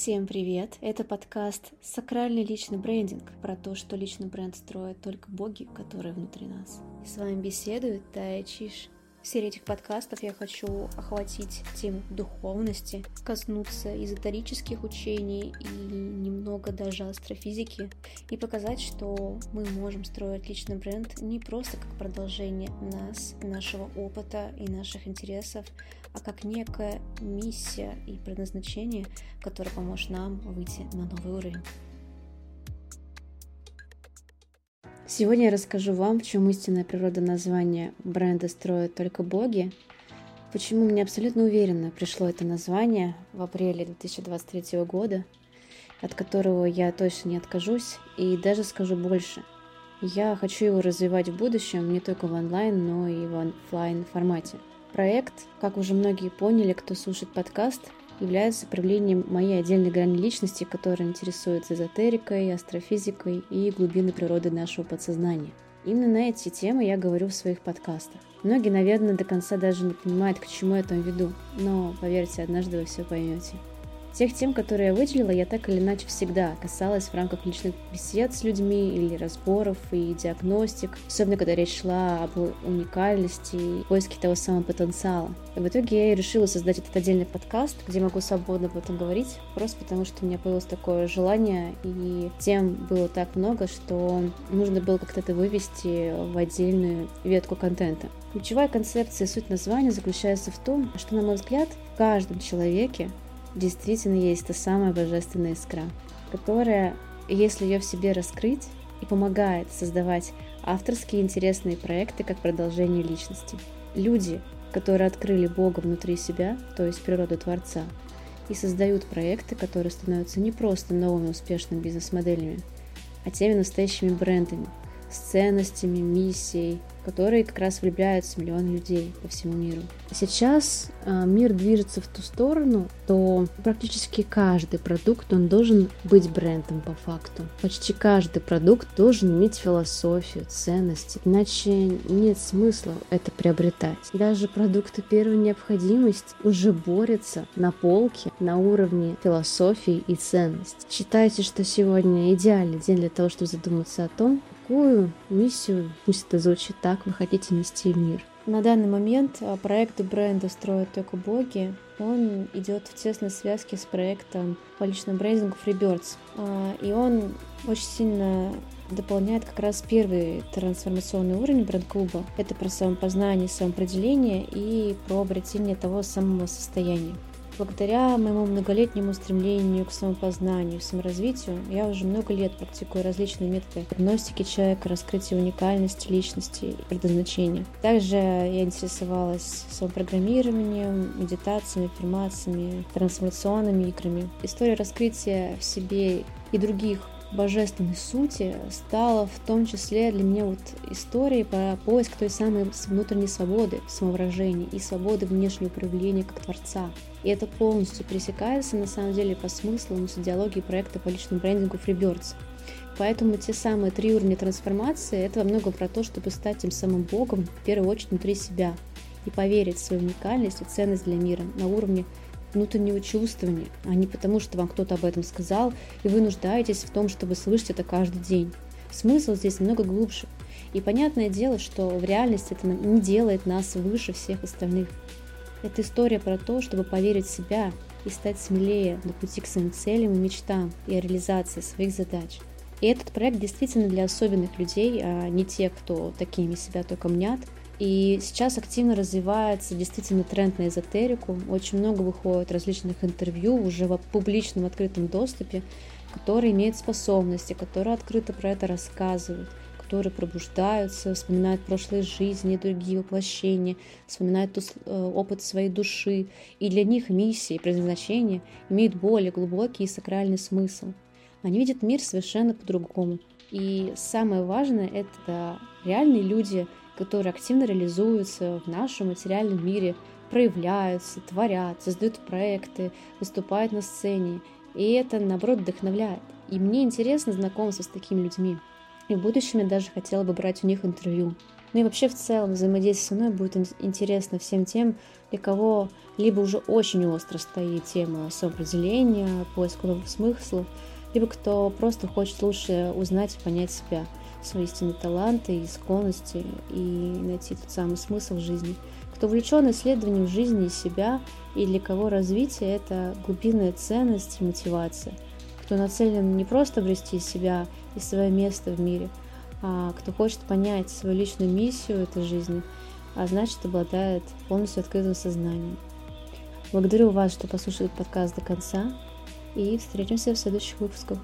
Всем привет! Это подкаст «Сакральный личный брендинг» про то, что личный бренд строят только боги, которые внутри нас. И с вами беседует Тая Чиш. Серии этих подкастов я хочу охватить тему духовности, коснуться эзотерических учений и немного даже астрофизики, и показать, что мы можем строить личный бренд не просто как продолжение нас, нашего опыта и наших интересов, а как некая миссия и предназначение, которое поможет нам выйти на новый уровень. Сегодня я расскажу вам, в чем истинная природа названия бренда строят только боги, почему мне абсолютно уверенно пришло это название в апреле 2023 года, от которого я точно не откажусь, и даже скажу больше. Я хочу его развивать в будущем не только в онлайн, но и в офлайн формате. Проект, как уже многие поняли, кто слушает подкаст, является проявлением моей отдельной грани личности, которая интересуется эзотерикой, астрофизикой и глубиной природы нашего подсознания. Именно на эти темы я говорю в своих подкастах. Многие, наверное, до конца даже не понимают, к чему я там веду, но поверьте, однажды вы все поймете. Тех тем, которые я выделила, я так или иначе всегда касалась в рамках личных бесед с людьми или разборов и диагностик, особенно когда речь шла об уникальности и поиске того самого потенциала. И в итоге я и решила создать этот отдельный подкаст, где могу свободно об этом говорить, просто потому что у меня появилось такое желание, и тем было так много, что нужно было как-то это вывести в отдельную ветку контента. Ключевая концепция и суть названия заключается в том, что, на мой взгляд, в каждом человеке действительно есть та самая божественная искра, которая, если ее в себе раскрыть, и помогает создавать авторские интересные проекты как продолжение личности. Люди, которые открыли Бога внутри себя, то есть природу Творца, и создают проекты, которые становятся не просто новыми успешными бизнес-моделями, а теми настоящими брендами, с ценностями, миссией, которые как раз влюбляются в миллионы людей по всему миру. Сейчас э, мир движется в ту сторону, то практически каждый продукт, он должен быть брендом по факту. Почти каждый продукт должен иметь философию, ценности, иначе нет смысла это приобретать. Даже продукты первой необходимости уже борются на полке на уровне философии и ценностей. Считайте, что сегодня идеальный день для того, чтобы задуматься о том, какую миссию, пусть это звучит так, вы хотите нести в мир. На данный момент а, проект бренда «Строят только боги» он идет в тесной связке с проектом по личному брендингу Freebirds. А, и он очень сильно дополняет как раз первый трансформационный уровень бренд-клуба. Это про самопознание, самоопределение и про обретение того самого состояния. Благодаря моему многолетнему стремлению к самопознанию, саморазвитию, я уже много лет практикую различные методы диагностики человека, раскрытия уникальности личности и предназначения. Также я интересовалась самопрограммированием, медитациями, аффирмациями, трансформационными играми. История раскрытия в себе и других божественной сути стала в том числе для меня вот историей про поиск той самой внутренней свободы, самовыражения и свободы внешнего проявления как Творца. И это полностью пересекается на самом деле по смыслам с идеологией проекта по личному брендингу Freebirds. Поэтому те самые три уровня трансформации – это во многом про то, чтобы стать тем самым Богом, в первую очередь, внутри себя и поверить в свою уникальность и ценность для мира на уровне внутреннего чувствования, а не потому, что вам кто-то об этом сказал, и вы нуждаетесь в том, чтобы слышать это каждый день. Смысл здесь намного глубже. И понятное дело, что в реальности это не делает нас выше всех остальных. Это история про то, чтобы поверить в себя и стать смелее на пути к своим целям и мечтам и о реализации своих задач. И этот проект действительно для особенных людей, а не те, кто такими себя только мнят – и сейчас активно развивается действительно тренд на эзотерику. Очень много выходит различных интервью уже в публичном открытом доступе, которые имеют способности, которые открыто про это рассказывают, которые пробуждаются, вспоминают прошлые жизни, другие воплощения, вспоминают э, опыт своей души. И для них миссия и предназначение имеют более глубокий и сакральный смысл. Они видят мир совершенно по-другому. И самое важное – это реальные люди – которые активно реализуются в нашем материальном мире, проявляются, творят, создают проекты, выступают на сцене. И это, наоборот, вдохновляет. И мне интересно знакомство с такими людьми. И в будущем я даже хотела бы брать у них интервью. Ну и вообще в целом взаимодействие со мной будет интересно всем тем, для кого либо уже очень остро стоит тема самоопределения, поиска новых смыслов, либо кто просто хочет лучше узнать и понять себя, свои истинные таланты и склонности и найти тот самый смысл в жизни. Кто увлечен исследованием жизни и себя, и для кого развитие – это глубинная ценность и мотивация. Кто нацелен не просто обрести себя и свое место в мире, а кто хочет понять свою личную миссию этой жизни, а значит обладает полностью открытым сознанием. Благодарю вас, что послушали подкаст до конца, и встретимся в следующих выпусках.